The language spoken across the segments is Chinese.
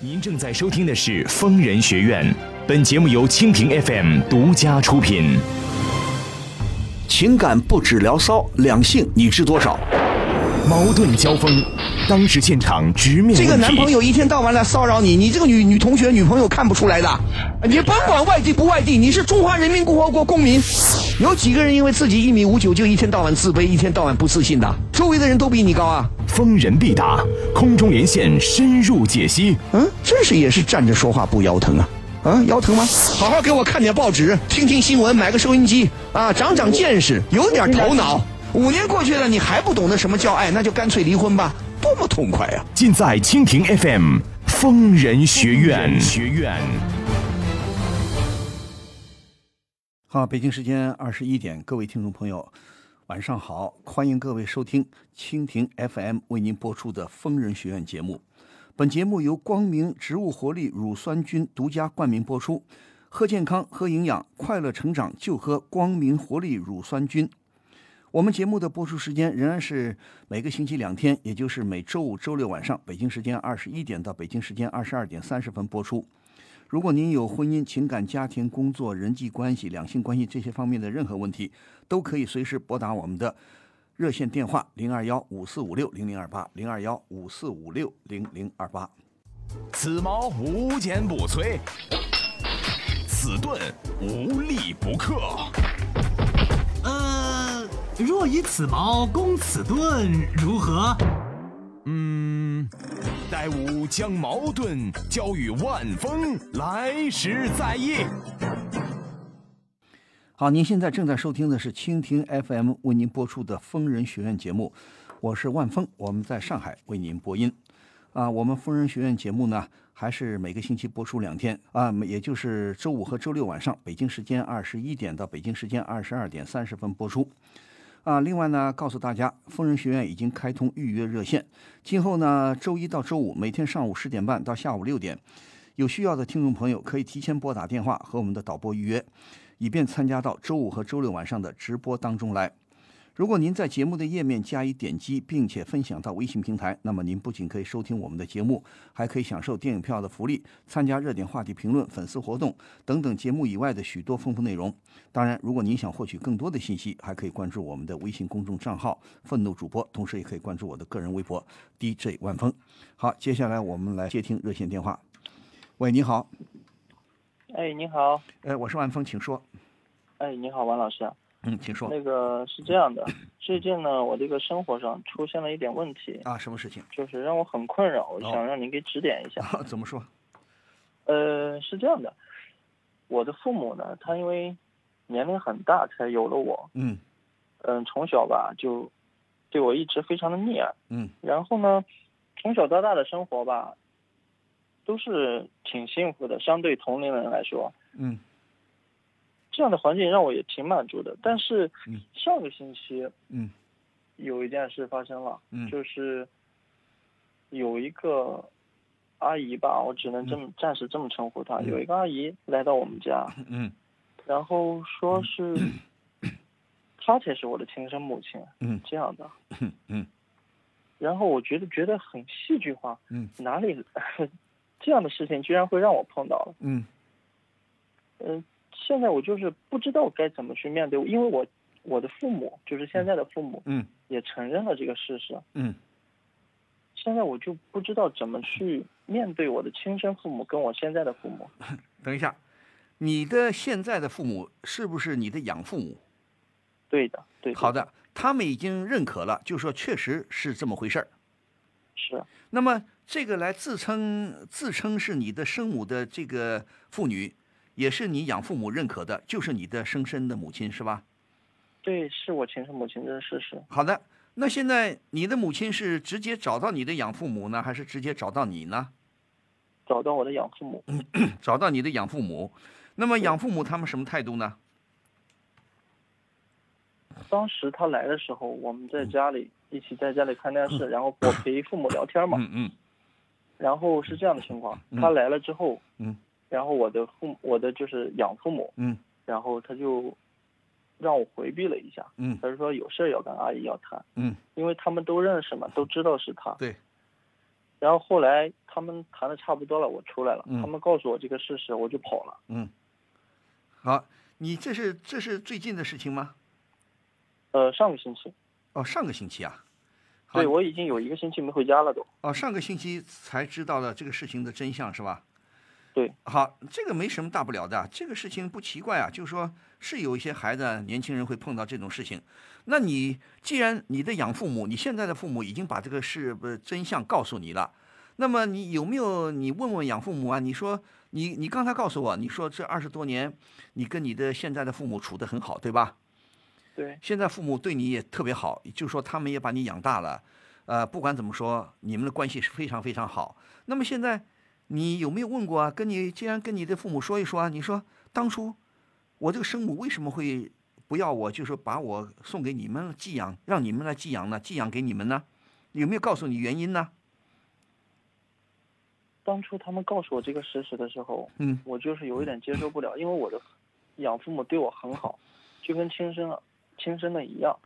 您正在收听的是《疯人学院》，本节目由蜻蜓 FM 独家出品。情感不止聊骚，两性你知多少？矛盾交锋，当时现场直面这个男朋友一天到晚来骚扰你，你这个女女同学、女朋友看不出来的。你甭管外地不外地，你是中华人民共和国公民。有几个人因为自己一米五九就一天到晚自卑、一天到晚不自信的？周围的人都比你高啊！疯人必答，空中连线深入解析。嗯，真是也是站着说话不腰疼啊！啊，腰疼吗？好好给我看点报纸，听听新闻，买个收音机啊，长长见识，有点头脑。五年过去了，你还不懂得什么叫爱，那就干脆离婚吧，多么痛快啊、尽在蜻蜓 FM 疯人学院。学院。好，北京时间二十一点，各位听众朋友，晚上好，欢迎各位收听蜻蜓 FM 为您播出的《疯人学院》节目。本节目由光明植物活力乳酸菌独家冠名播出。喝健康，喝营养，快乐成长就喝光明活力乳酸菌。我们节目的播出时间仍然是每个星期两天，也就是每周五、周六晚上，北京时间二十一点到北京时间二十二点三十分播出。如果您有婚姻、情感、家庭、工作、人际关系、两性关系这些方面的任何问题，都可以随时拨打我们的热线电话零二幺五四五六零零二八零二幺五四五六零零二八。此矛无坚不摧，此盾无力不克。呃，若以此矛攻此盾，如何？嗯，待吾将矛盾交与万峰，来时再议。好，您现在正在收听的是蜻蜓 FM 为您播出的《疯人学院》节目，我是万峰，我们在上海为您播音。啊，我们疯人学院节目呢，还是每个星期播出两天啊，也就是周五和周六晚上，北京时间二十一点到北京时间二十二点三十分播出。啊，另外呢，告诉大家，疯人学院已经开通预约热线，今后呢，周一到周五每天上午十点半到下午六点，有需要的听众朋友可以提前拨打电话和我们的导播预约，以便参加到周五和周六晚上的直播当中来。如果您在节目的页面加以点击，并且分享到微信平台，那么您不仅可以收听我们的节目，还可以享受电影票的福利，参加热点话题评论、粉丝活动等等节目以外的许多丰富内容。当然，如果您想获取更多的信息，还可以关注我们的微信公众账号“愤怒主播”，同时也可以关注我的个人微博 DJ 万峰。好，接下来我们来接听热线电话。喂，你好，哎，你好，哎，我是万峰，请说。哎，你好，王老师啊。嗯，请说那个是这样的，最近呢，我这个生活上出现了一点问题，啊，什么事情？就是让我很困扰，我哦想让您给指点一下。怎么说？呃，是这样的，我的父母呢，他因为年龄很大才有了我，嗯嗯、从小吧就对我一直非常的溺爱，嗯然后呢，从小到大的生活吧，都是挺幸福的，相对同龄人来说，嗯这样的环境让我也挺满足的。但是嗯。上个星期嗯。有一件事发生了，嗯。就是有一个阿姨吧，我只能这么、暂时这么称呼她。嗯。有一个阿姨来到我们家，嗯。然后说是 她才是我的亲生母亲，嗯。这样的。嗯。嗯。然后我觉得觉得很戏剧化，嗯。哪里 这样的事情居然会让我碰到了？嗯。嗯、现在我就是不知道该怎么去面对，因为我我的父母就是现在的父母嗯也承认了这个事实，嗯现在我就不知道怎么去面对我的亲生父母跟我现在的父母。等一下，你的现在的父母是不是你的养父母？对的，对的。好的，他们已经认可了，就说确实是这么回事儿。是那么这个来自称自称是你的生母的这个妇女，也是你养父母认可的，就是你的生身的母亲，是吧？对，是我亲生母亲，这是事实。好的，那现在你的母亲是直接找到你的养父母呢，还是直接找到你呢？找到我的养父母，找到你的养父母，那么养父母他们什么态度呢？当时他来的时候，我们在家里一起在家里看电视，然后我陪父母聊天嘛。嗯嗯然后是这样的情况，嗯他来了之后，嗯然后我的父母我的就是养父母，嗯然后他就让我回避了一下，嗯他就说有事儿要跟阿姨要谈，嗯，因为他们都认识嘛，都知道是他。对。然后后来他们谈的差不多了，我出来了，嗯他们告诉我这个事实，我就跑了。嗯，好，你这是这是最近的事情吗？呃，上个星期，哦，上个星期啊。对我已经有一个星期没回家了都。哦，上个星期才知道了这个事情的真相是吧？对，好，这个没什么大不了的，这个事情不奇怪啊，就是说是有一些孩子、年轻人会碰到这种事情。那你既然你的养父母，你现在的父母已经把这个事不真相告诉你了，那么你有没有你问问养父母啊？你说你你刚才告诉我，你说这二十多年你跟你的现在的父母处得很好，对吧？对，现在父母对你也特别好，就是说他们也把你养大了，呃，不管怎么说，你们的关系是非常非常好。那么现在你有没有问过啊？跟你既然跟你的父母说一说啊，你说当初我这个生母为什么会不要我，就是把我送给你们寄养，让你们来寄养呢？寄养给你们呢？有没有告诉你原因呢？当初他们告诉我这个事实的时候，嗯，我就是有一点接受不了，因为我的养父母对我很好，就跟亲生亲生的一样。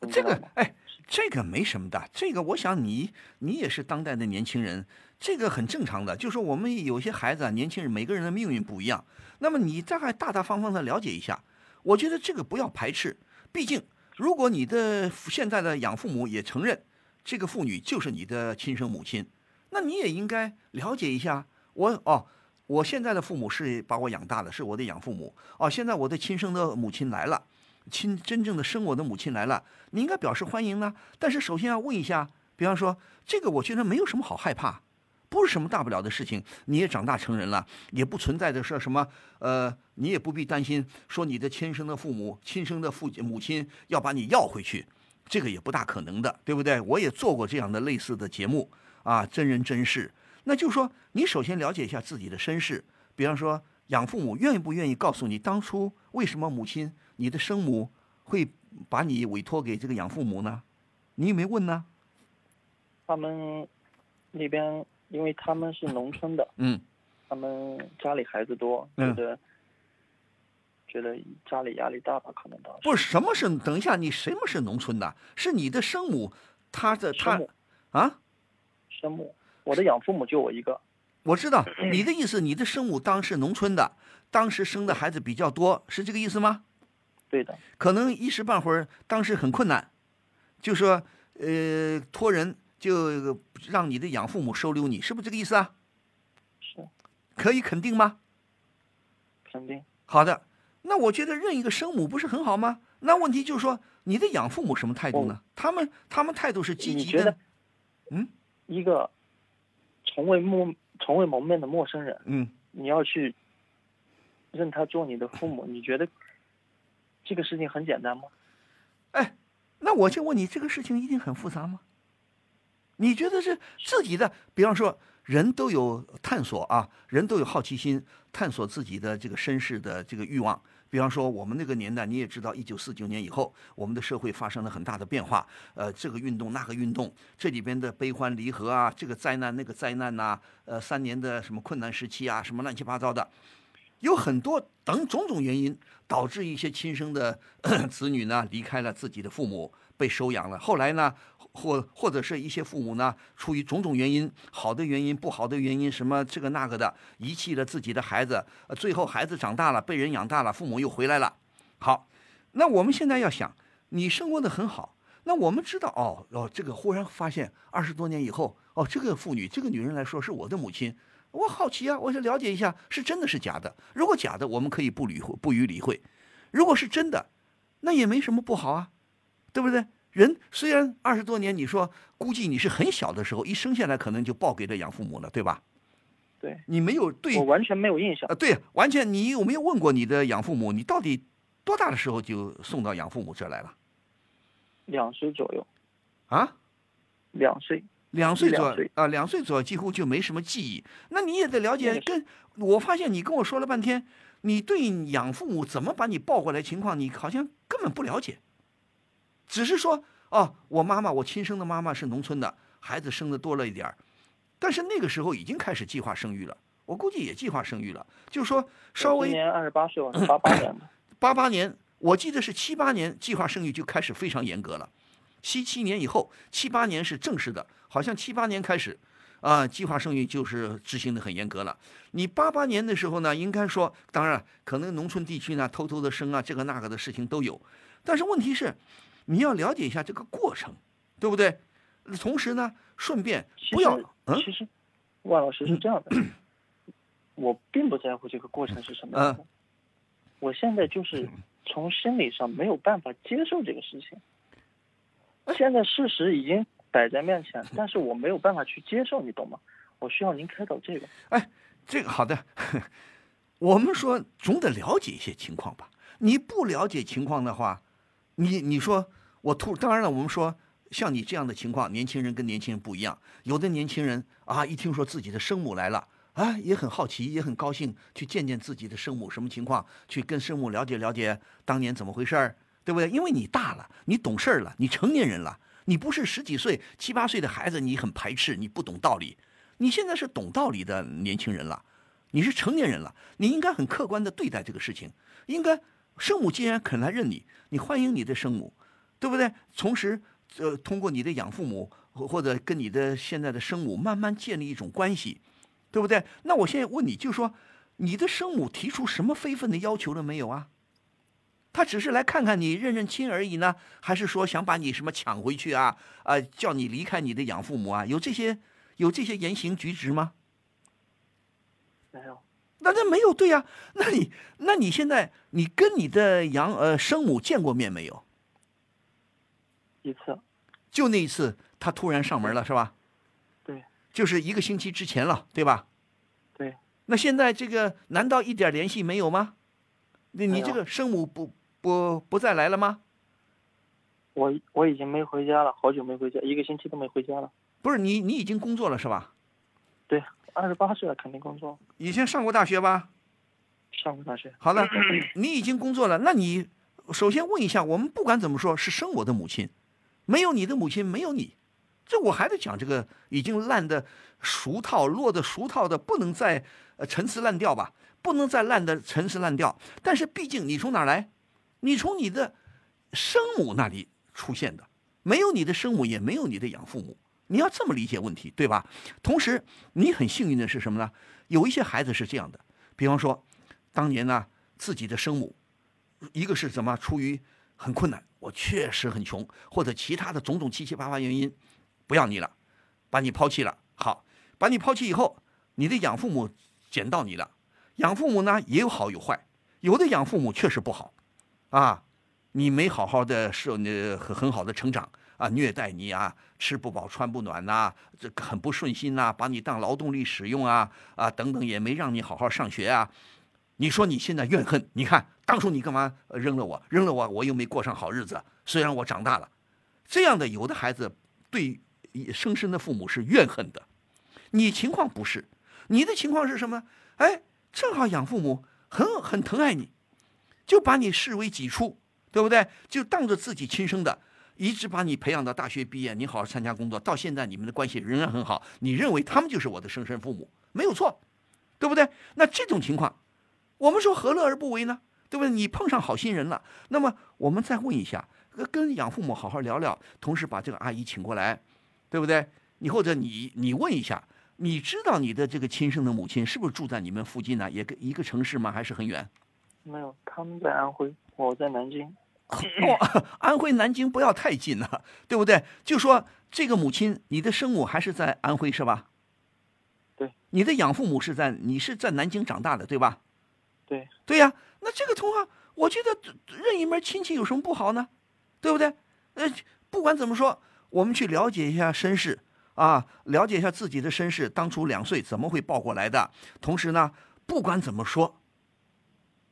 你这？个哎，这个没什么的，这个我想你你也是当代的年轻人，这个很正常的。就说我们有些孩子啊，年轻人每个人的命运不一样，那么你大概大大方方的了解一下，我觉得这个不要排斥，毕竟如果你的现在的养父母也承认这个妇女就是你的亲生母亲，那你也应该了解一下。我哦，我现在的父母是把我养大的，是我的养父母。哦，现在我的亲生的母亲来了。亲真正的生我的母亲来了，你应该表示欢迎呢。但是首先要问一下，比方说这个，我觉得没有什么好害怕，不是什么大不了的事情。你也长大成人了，也不存在着说什么，呃，你也不必担心说你的亲生的父母、亲生的父母亲要把你要回去，这个也不大可能的，对不对？我也做过这样的类似的节目啊，真人真事。那就是说，你首先了解一下自己的身世，比方说养父母愿不愿意告诉你当初为什么母亲。你的生母会把你委托给这个养父母呢？你有没有问呢？他们那边，因为他们是农村的，嗯，他们家里孩子多，嗯觉得、觉得家里压力大吧，可能当时不是什么是？等一下，你什么是农村的？是你的生母，他的她生母啊？生母，我的养父母就我一个，我知道 你的意思，你的生母当时农村的，当时生的孩子比较多，是这个意思吗？对的，可能一时半会儿当时很困难，就说呃托人就让你的养父母收留你，是不是这个意思啊？是可以肯定吗？肯定好的，那我觉得认一个生母不是很好吗？那问题就是说，你的养父母什么态度呢？他们他们态度是积极的嗯一个从未陌从未谋面的陌生人，嗯，你要去认他做你的父母，你觉得这个事情很简单吗？哎，那我就问你，这个事情一定很复杂吗？你觉得是自己的？比方说，人都有探索啊，人都有好奇心，探索自己的这个身世的这个欲望。比方说，我们那个年代，你也知道，一九四九年以后，我们的社会发生了很大的变化。呃，这个运动那个运动，这里边的悲欢离合啊，这个灾难那个灾难呐、呃，三年的什么困难时期啊，什么乱七八糟的，有很多等种种原因，导致一些亲生的 子女呢离开了自己的父母，被收养了。后来呢，或或者是一些父母呢，出于种种原因，好的原因、不好的原因，什么这个那个的，遗弃了自己的孩子。最后孩子长大了，被人养大了，父母又回来了。好，那我们现在要想，你生活的很好，那我们知道哦哦，这个忽然发现二十多年以后，哦，这个妇女，这个女人来说是我的母亲。我好奇啊，我想了解一下是真的是假的。如果假的，我们可以不理会，不予理会；如果是真的，那也没什么不好啊，对不对？人虽然二十多年，你说估计你是很小的时候，一生下来可能就抱给了养父母了，对吧？对你没有对我完全没有印象啊，，对，完全你有没有问过你的养父母，你到底多大的时候就送到养父母这儿来了两岁左右，啊？两岁，两岁左啊，两岁左右几乎就没什么记忆。那你也得了解，跟我发现你跟我说了半天，你对养父母怎么把你抱过来情况，你好像根本不了解，只是说哦，我妈妈，我亲生的妈妈是农村的，孩子生的多了一点儿，但是那个时候已经开始计划生育了，我估计也计划生育了，就是说稍微今年二十八岁，我 是八八年的，八八年，我记得是七八年计划生育就开始非常严格了，七七年以后，七八年是正式的，好像七八年开始，啊，计划生育就是执行的很严格了。你八八年的时候呢，应该说，当然可能农村地区呢偷偷的生啊，这个那个的事情都有。但是问题是，你要了解一下这个过程，对不对？同时呢，顺便不要嗯，其实万老师是这样的，我并不在乎这个过程是什么样的，我现在就是从心理上没有办法接受这个事情。现在事实已经摆在面前，但是我没有办法去接受，你懂吗？我需要您开导这个。哎，这个好的，我们说总得了解一些情况吧。你不了解情况的话，你你说我突当然了，我们说像你这样的情况，年轻人跟年轻人不一样。有的年轻人啊，一听说自己的生母来了啊，也很好奇，也很高兴去见见自己的生母什么情况，去跟生母了解了解当年怎么回事儿。对不对？因为你大了，你懂事儿了，你成年人了，你不是十几岁、七八岁的孩子，你很排斥，你不懂道理。你现在是懂道理的年轻人了，你是成年人了，你应该很客观的对待这个事情。应该生母既然肯来认你，你欢迎你的生母，对不对？同时，呃，通过你的养父母或者跟你的现在的生母慢慢建立一种关系，对不对？那我现在问你，就说你的生母提出什么非分的要求了没有啊？他只是来看看你认认亲而已呢，还是说想把你什么抢回去啊？啊，叫你离开你的养父母啊？有这些有这些言行举止吗？没有。那那没有对呀？那你那你现在你跟你的养呃生母见过面没有？一次。就那一次，他突然上门了，是吧？对。就是一个星期之前了，对吧？对。那现在这个难道一点联系没有吗？那你这个生母不不不再来了吗？我我已经没回家了，好久没回家，一个星期都没回家了。不是你你已经工作了是吧？对，二十八岁了，肯定工作。以前上过大学吧？上过大学。好了，你已经工作了，那你首先问一下，我们不管怎么说，是生我的母亲，没有你的母亲，没有你，这我还得讲这个已经烂的熟套，落的熟套的，不能再呃陈词滥调吧？不能再烂的陈词滥调，但是毕竟你从哪儿来？你从你的生母那里出现的，没有你的生母，也没有你的养父母。你要这么理解问题，对吧？同时，你很幸运的是什么呢？有一些孩子是这样的，比方说，当年呢，自己的生母，一个是怎么出于很困难，我确实很穷，或者其他的种种七七八八原因，不要你了，把你抛弃了。好，把你抛弃以后，你的养父母捡到你了。养父母呢也有好有坏，有的养父母确实不好，啊，你没好好的受那很很好的成长啊，虐待你啊，吃不饱穿不暖呐，这很不顺心呐，把你当劳动力使用啊啊等等，也没让你好好上学啊。你说你现在怨恨，你看当初你干嘛扔了我？扔了我，我又没过上好日子。虽然我长大了，这样的有的孩子对生身的父母是怨恨的，你情况不是，你的情况是什么？哎。正好养父母很很疼爱你，就把你视为己出，对不对？就当着自己亲生的，一直把你培养到大学毕业，你好好参加工作，到现在你们的关系仍然很好。你认为他们就是我的生身父母，没有错，对不对？那这种情况，我们说何乐而不为呢？对不对？你碰上好心人了，那么我们再问一下，跟养父母好好聊聊，同时把这个阿姨请过来，对不对？你或者你你问一下。你知道你的这个亲生的母亲是不是住在你们附近呢？也跟一个城市吗？还是很远？没有，他们在安徽，我在南京。哦，安徽南京不要太近了，对不对？就说这个母亲，你的生母还是在安徽是吧？对。你的养父母是在你是在南京长大的对吧？对。对呀，那这个通话，我觉得认一门亲戚有什么不好呢？对不对？呃，不管怎么说，我们去了解一下身世。啊，了解一下自己的身世，当初两岁怎么会抱过来的？同时呢，不管怎么说，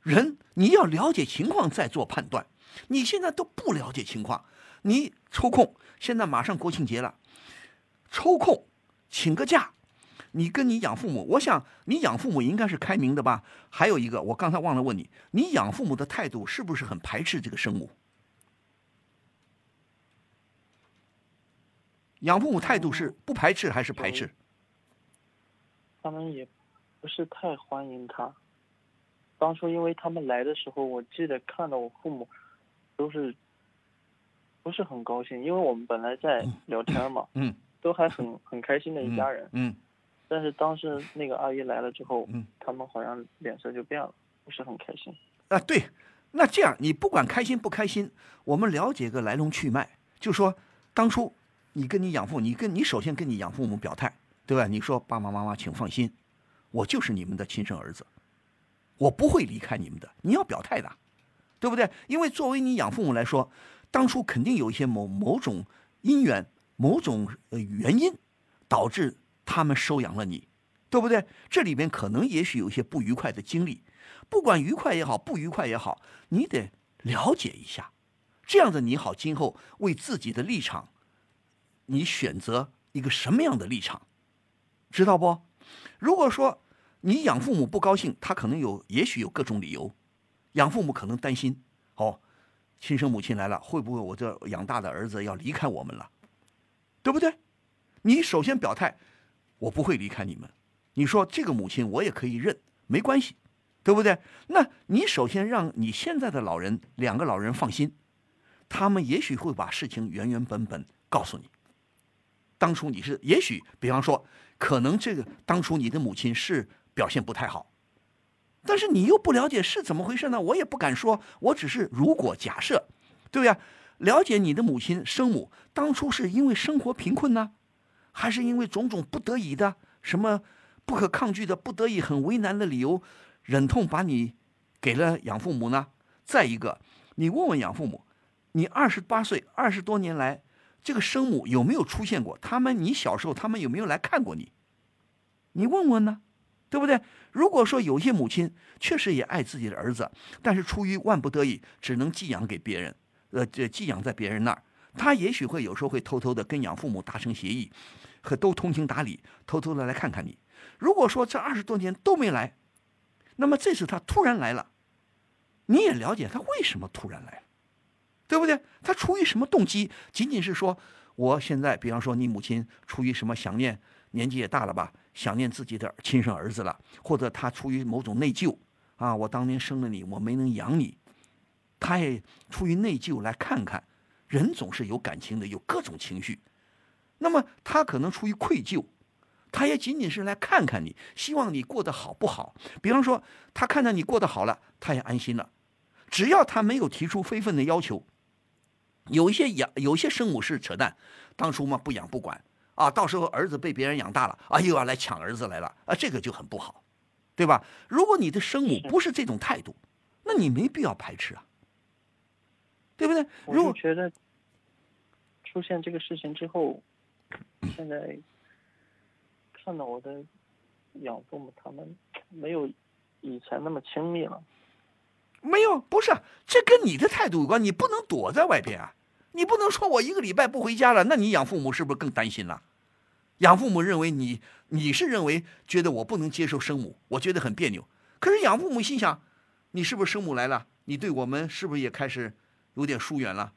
人你要了解情况再做判断。你现在都不了解情况，你抽空，现在马上国庆节了，抽空请个假，你跟你养父母，我想你养父母应该是开明的吧？还有一个，我刚才忘了问你，你养父母的态度是不是很排斥这个生母？养父母态度是不排斥还是排斥？他们也不是太欢迎他。当初因为他们来的时候，我记得看到我父母都是不是很高兴，因为我们本来在聊天嘛，嗯，都还很很开心的一家人。嗯。但是当时那个阿姨来了之后，嗯，他们好像脸色就变了，不是很开心。啊，对，那这样你不管开心不开心，我们了解个来龙去脉，就说当初你跟你养父，你跟你首先跟你养父母表态，对吧？你说爸爸妈妈请放心，我就是你们的亲生儿子，我不会离开你们的，你要表态的，对不对？因为作为你养父母来说，当初肯定有一些某某种因缘、某种原因导致。他们收养了你，对不对？这里边可能也许有一些不愉快的经历，不管愉快也好，不愉快也好，你得了解一下，这样子你好，今后为自己的立场，你选择一个什么样的立场，知道不？如果说你养父母不高兴，他可能有，也许有各种理由，养父母可能担心，哦，亲生母亲来了，会不会我这养大的儿子要离开我们了，对不对？你首先表态。我不会离开你们，你说这个母亲我也可以认，没关系，对不对？那你首先让你现在的老人两个老人放心，他们也许会把事情原原本本告诉你。当初你是也许，比方说，可能这个当初你的母亲是表现不太好，但是你又不了解是怎么回事呢？我也不敢说，我只是如果假设，对不对？了解你的母亲生母当初是因为生活贫困呢？还是因为种种不得已的什么不可抗拒的不得已很为难的理由，忍痛把你给了养父母呢？再一个，你问问养父母，你二十八岁二十多年来，这个生母有没有出现过？他们你小时候他们有没有来看过你？你问问呢，对不对？如果说有些母亲确实也爱自己的儿子，但是出于万不得已，只能寄养给别人，呃，这寄养在别人那儿。他也许会有时候会偷偷的跟养父母达成协议，和都通情达理，偷偷的来看看你。如果说这二十多年都没来，那么这次他突然来了，你也了解他为什么突然来，对不对？他出于什么动机？仅仅是说，我现在，比方说你母亲出于什么想念，年纪也大了吧，想念自己的亲生儿子了，或者他出于某种内疚啊，我当年生了你，我没能养你，他也出于内疚来看看。人总是有感情的，有各种情绪。那么他可能出于愧疚，他也仅仅是来看看你，希望你过得好不好。比方说，他看到你过得好了，他也安心了。只要他没有提出非分的要求，有一些养，有一些生母是扯淡，当初嘛不养不管啊，到时候儿子被别人养大了，啊又要来抢儿子来了啊，这个就很不好，对吧？如果你的生母不是这种态度，那你没必要排斥啊。对不对？我就觉得出现这个事情之后，现在看到我的养父母，他们没有以前那么亲密了。没有，不是，这跟你的态度有关。你不能躲在外边啊！你不能说我一个礼拜不回家了，那你养父母是不是更担心了？养父母认为你，你是认为觉得我不能接受生母，我觉得很别扭。可是养父母心想，你是不是生母来了？你对我们是不是也开始？有点疏远了，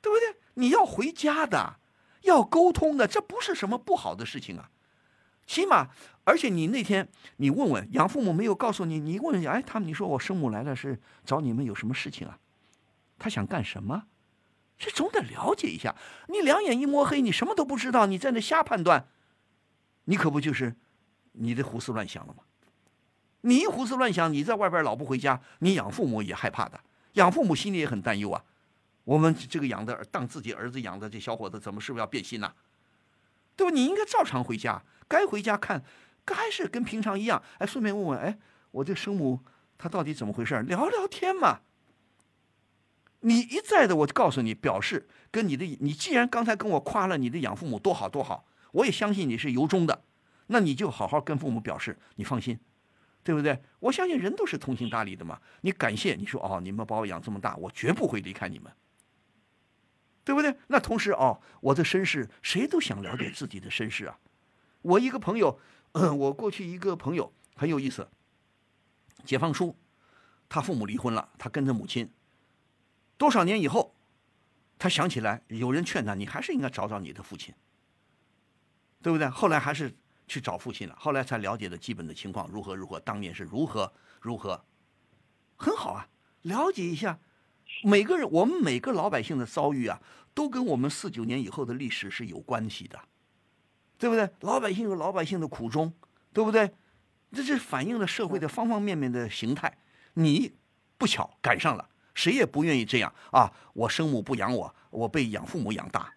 对不对？你要回家的，要沟通的，这不是什么不好的事情啊。起码，而且你那天你问问养父母没有告诉你，你问问哎，他们你说我生母来了是找你们有什么事情啊？他想干什么？这总得了解一下。你两眼一摸黑，你什么都不知道，你在那瞎判断，你可不就是你的胡思乱想了吗？你一胡思乱想，你在外边老不回家，你养父母也害怕的，养父母心里也很担忧啊。我们这个养的当自己儿子养的这小伙子，怎么是不是要变心呢？对吧？你应该照常回家，该回家看，该是跟平常一样。哎，顺便问问，哎，我这生母她到底怎么回事？聊聊天嘛。你一再的，我告诉你，表示跟你的，你既然刚才跟我夸了你的养父母多好多好，我也相信你是由衷的，那你就好好跟父母表示，你放心，对不对？我相信人都是通情达理的嘛。你感谢你说哦，你们把我养这么大，我绝不会离开你们。对不对？那同时哦，我的身世，谁都想了解自己的身世啊。我一个朋友，我过去一个朋友很有意思。解放初，他父母离婚了，他跟着母亲。多少年以后，他想起来，有人劝他，你还是应该找找你的父亲，对不对？后来还是去找父亲了，后来才了解了基本的情况如何如何，当年是如何如何，很好啊，了解一下。每个人，我们每个老百姓的遭遇啊，都跟我们四九年以后的历史是有关系的，对不对？老百姓有老百姓的苦衷，对不对？这是反映了社会的方方面面的形态。你不巧赶上了，谁也不愿意这样啊！我生母不养我，我被养父母养大。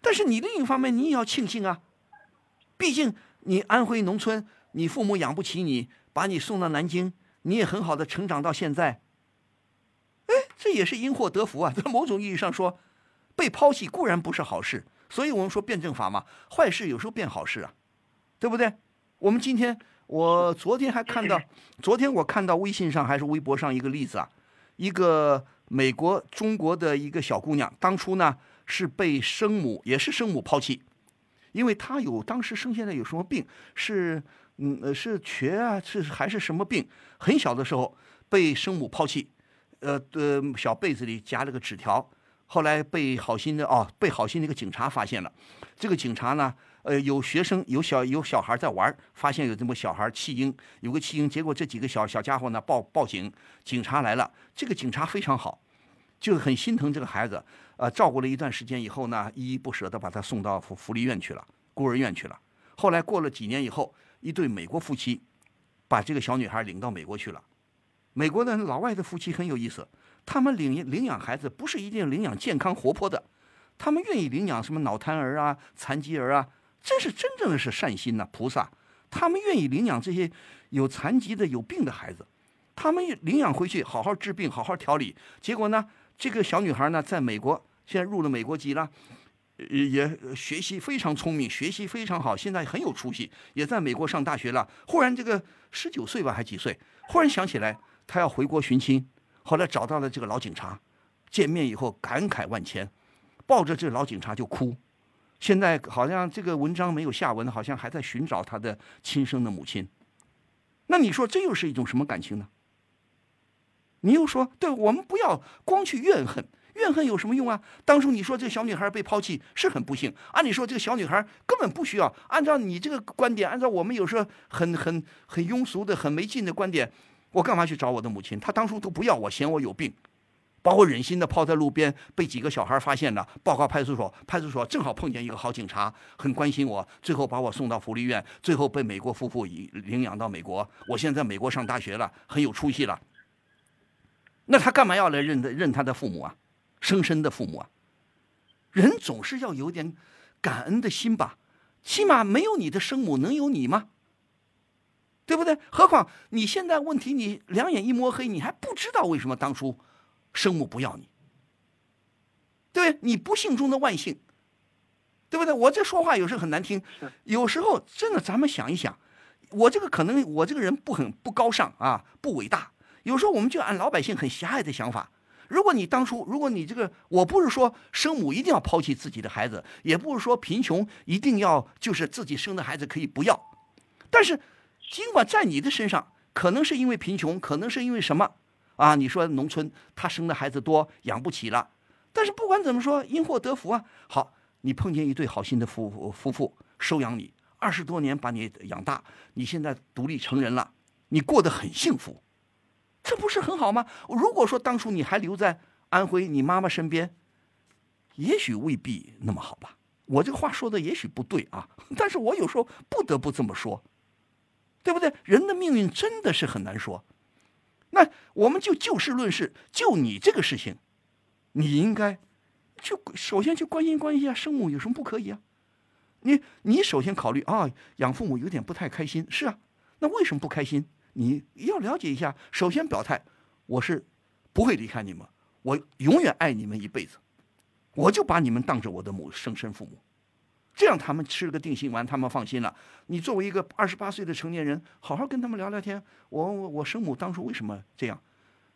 但是你另一方面，你也要庆幸啊，毕竟你安徽农村，你父母养不起你，把你送到南京，你也很好的成长到现在。哎，这也是因祸得福啊！在 某种意义上说，被抛弃固然不是好事，所以我们说辩证法嘛，坏事有时候变好事啊，对不对？我们今天，我昨天还看到，昨天我看到微信上还是微博上一个例子啊，一个美国中国的一个小姑娘，当初呢是被生母也是生母抛弃，因为他有当时生下来有什么病，是嗯是瘸啊，是还是什么病？很小的时候被生母抛弃。呃呃，小被子里夹了个纸条，后来被好心的哦，被好心的一个警察发现了。这个警察呢，呃，有学生有小有小孩在玩，发现有这么小孩弃婴，有个弃婴，结果这几个小小家伙呢报报警，警察来了。这个警察非常好，就很心疼这个孩子，呃，照顾了一段时间以后呢，依依不舍的把他送到福福利院去了，孤儿院去了。后来过了几年以后，一对美国夫妻把这个小女孩领到美国去了。美国的老外的夫妻很有意思，他们领领养孩子不是一定领养健康活泼的，他们愿意领养什么脑瘫儿啊、残疾儿啊，这是真正的是善心呐，菩萨，他们愿意领养这些有残疾的、有病的孩子，他们领养回去好好治病、好好调理。结果呢，这个小女孩呢，在美国现在入了美国籍了，也学习非常聪明，学习非常好，现在很有出息，也在美国上大学了。忽然这个十九岁吧，还几岁，忽然想起来。他要回国寻亲，后来找到了这个老警察，见面以后感慨万千，抱着这老警察就哭。现在好像这个文章没有下文，好像还在寻找他的亲生的母亲。那你说这又是一种什么感情呢？你又说，对我们不要光去怨恨，怨恨有什么用啊？当初你说这个小女孩被抛弃是很不幸，按理说这个小女孩根本不需要。按照你这个观点，按照我们有时候很很很庸俗的、很没劲的观点。我干嘛去找我的母亲？她当初都不要我，嫌我有病，把我忍心的抛在路边，被几个小孩发现了，报告派出所。派出所正好碰见一个好警察，很关心我，最后把我送到福利院，最后被美国夫妇领养到美国。我现在美国上大学了，很有出息了。那他干嘛要来认认他的父母啊？生身的父母啊？人总是要有点感恩的心吧？起码没有你的生母，能有你吗？对不对？何况你现在问题，你两眼一摸黑，你还不知道为什么当初生母不要你，对你不幸中的万幸，对不对？我这说话有时候很难听，有时候真的，咱们想一想，我这个可能我这个人不很不高尚啊，不伟大。有时候我们就按老百姓很狭隘的想法，如果你当初，如果你这个，我不是说生母一定要抛弃自己的孩子，也不是说贫穷一定要就是自己生的孩子可以不要，但是。尽管在你的身上，可能是因为贫穷，可能是因为什么啊？你说农村他生的孩子多，养不起了。但是不管怎么说，因祸得福啊。好，你碰见一对好心的夫夫妇收养你，二十多年把你养大，你现在独立成人了，你过得很幸福，这不是很好吗？如果说当初你还留在安徽你妈妈身边，也许未必那么好吧。我这个话说的也许不对啊，但是我有时候不得不这么说。对不对？人的命运真的是很难说。那我们就就事论事，就你这个事情，你应该就首先去关心关心啊，生母有什么不可以啊？你你首先考虑啊，养父母有点不太开心，是啊。那为什么不开心？你要了解一下。首先表态，我是不会离开你们，我永远爱你们一辈子，我就把你们当着我的母生身父母。这样他们吃了个定心丸，他们放心了。你作为一个二十八岁的成年人，好好跟他们聊聊天。我我我生母当初为什么这样？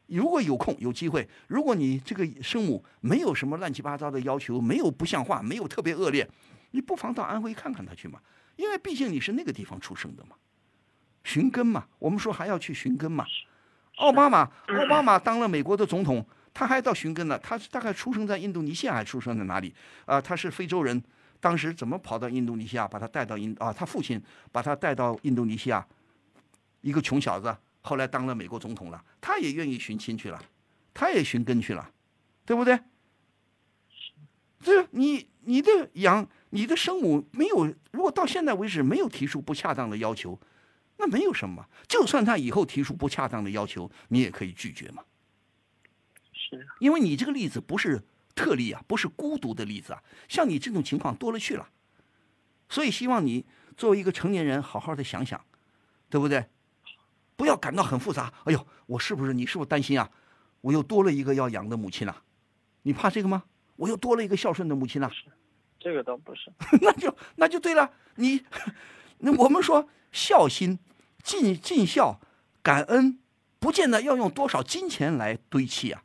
如果有空有机会，如果你这个生母没有什么乱七八糟的要求，没有不像话，没有特别恶劣，你不妨到安徽看看他去嘛。因为毕竟你是那个地方出生的嘛，寻根嘛。我们说还要去寻根嘛。奥巴马奥巴马当了美国的总统，他还到寻根呢。他大概出生在印度尼西亚，还出生在哪里？啊，他是非洲人。当时怎么跑到印度尼西亚，把他带到印啊？他父亲把他带到印度尼西亚，一个穷小子，后来当了美国总统了。他也愿意寻亲去了，他也寻根去了，对不对？这你你的养你的生母没有，如果到现在为止没有提出不恰当的要求，那没有什么。就算他以后提出不恰当的要求，你也可以拒绝嘛。是，因为你这个例子不是特例啊，不是孤独的例子啊，像你这种情况多了去了。所以希望你作为一个成年人，好好的想想，对不对？不要感到很复杂。哎呦，我是不是你是不是担心啊？我又多了一个要养的母亲了，你怕这个吗？我又多了一个孝顺的母亲了。这个倒不是，那就那就对了。你，那我们说孝心、尽尽孝、感恩，不见得要用多少金钱来堆砌啊，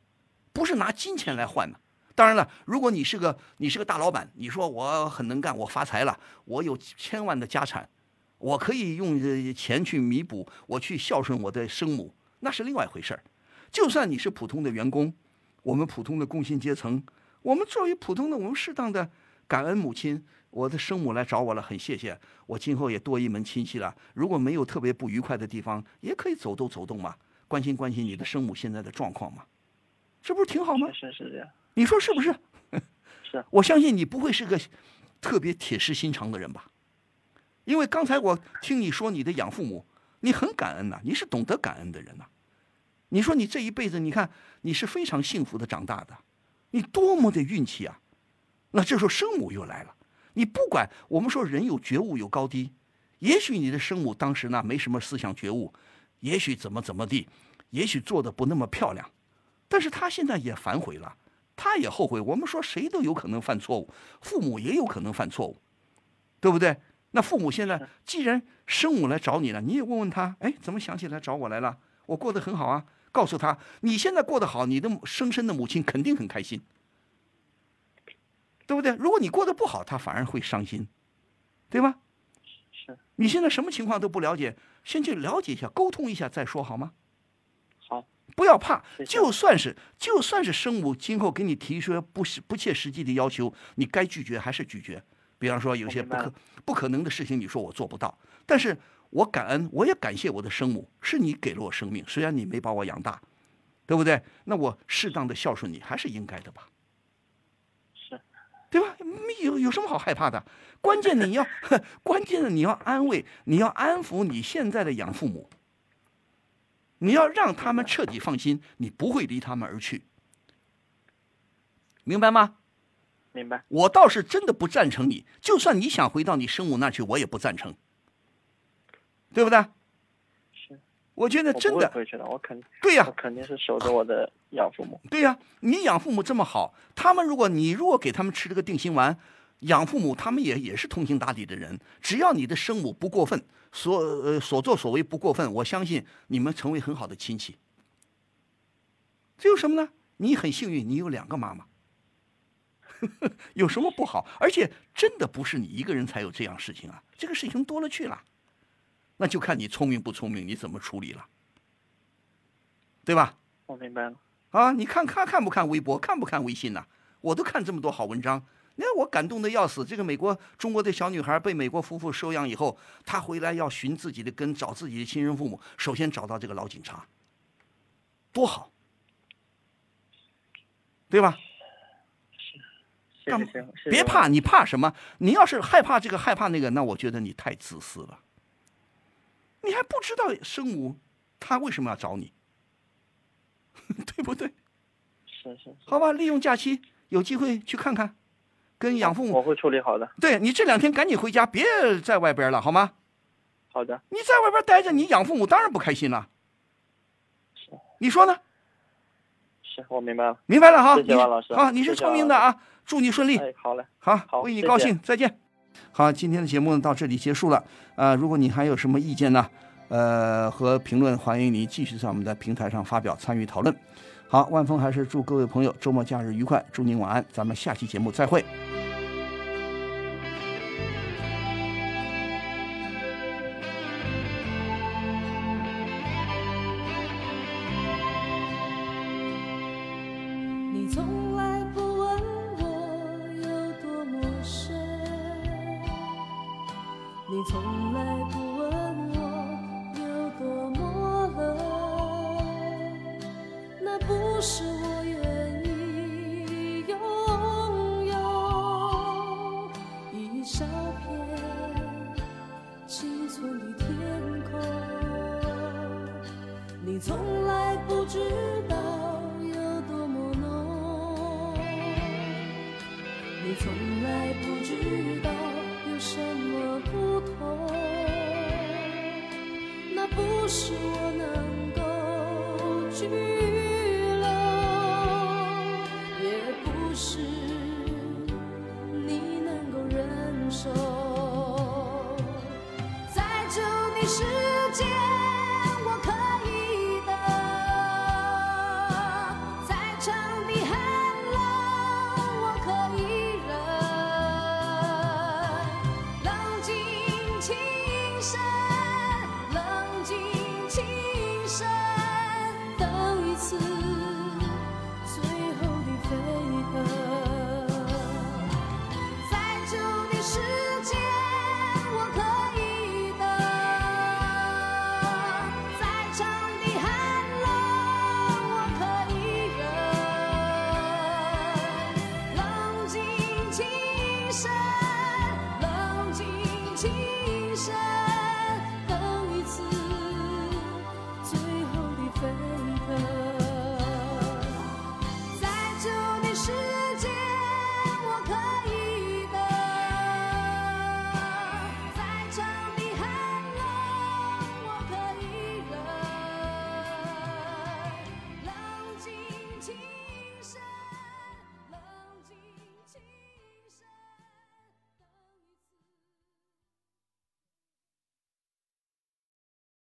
不是拿金钱来换的。当然了，如果你是个你是个大老板，你说我很能干，我发财了，我有千万的家产，我可以用钱去弥补，我去孝顺我的生母，那是另外一回事儿。就算你是普通的员工，我们普通的工薪阶层，我们作为普通的，我们适当的。感恩母亲，我的生母来找我了，很谢谢。我今后也多一门亲戚了。如果没有特别不愉快的地方，也可以走动走动嘛，关心关心你的生母现在的状况嘛，这不是挺好吗？是是这样，你说是不是？是。我相信你不会是个特别铁石心肠的人吧？因为刚才我听你说你的养父母，你很感恩呐，你是懂得感恩的人呐。你说你这一辈子，你看你是非常幸福的长大的，你多么的运气啊！那这时候生母又来了，你不管我们说人有觉悟有高低，也许你的生母当时呢没什么思想觉悟，也许怎么怎么地，也许做的不那么漂亮，但是他现在也反悔了，他也后悔。我们说谁都有可能犯错误，父母也有可能犯错误，对不对？那父母现在既然生母来找你了，你也问问他，哎，怎么想起来找我来了？我过得很好啊，告诉他你现在过得好，你的生身的母亲肯定很开心。对不对？如果你过得不好，他反而会伤心，对吧？是。你现在什么情况都不了解，先去了解一下，沟通一下再说，好吗？好。不要怕，就算是就算是生母今后给你提出不实不切实际的要求，你该拒绝还是拒绝。比方说有些不可不可能的事情，你说我做不到，但是我感恩，我也感谢我的生母，是你给了我生命，虽然你没把我养大，对不对？那我适当的孝顺你还是应该的吧？对吧？有有什么好害怕的？关键你要，关键的你要安慰，你要安抚你现在的养父母，你要让他们彻底放心，你不会离他们而去，明白吗？明白。我倒是真的不赞成你，就算你想回到你生母那去，我也不赞成，对不对？我觉得真的，回去了，我肯对呀，肯定是守着我的养父母。对呀，你养父母这么好，他们如果你如果给他们吃这个定心丸，养父母他们也也是通情达理的人，只要你的生母不过分，所呃所作所为不过分，我相信你们成为很好的亲戚。这有什么呢？你很幸运，你有两个妈妈，有什么不好？而且真的不是你一个人才有这样事情啊，这个事情多了去了。那就看你聪明不聪明，你怎么处理了，对吧？我明白了。啊，你看看看不看微博，看不看微信呢？我都看这么多好文章，那我感动的要死。这个美国中国的小女孩被美国夫妇收养以后，她回来要寻自己的根，找自己的亲生父母，首先找到这个老警察，多好，对吧？别怕，你怕什么？你要是害怕这个害怕那个，那我觉得你太自私了。你还不知道生母，他为什么要找你，对不对？是是。好吧，利用假期有机会去看看，跟养父母。我会处理好的。对你这两天赶紧回家，别在外边了，好吗？好的。你在外边待着，你养父母当然不开心了。是。你说呢？是我明白了。明白了哈。谢谢王老师。好，你是聪明的啊，祝你顺利。哎，好嘞。好，为你高兴，再见。好，今天的节目呢到这里结束了。呃，如果你还有什么意见呢，呃和评论，欢迎你继续在我们的平台上发表参与讨论。好，万峰还是祝各位朋友周末假日愉快，祝您晚安，咱们下期节目再会。是生。